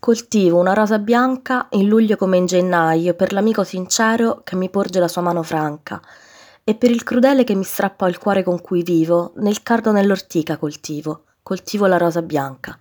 Coltivo una rosa bianca in luglio come in gennaio per l'amico sincero che mi porge la sua mano franca e per il crudele che mi strappa il cuore con cui vivo nel cardo nell'ortica coltivo, coltivo la rosa bianca.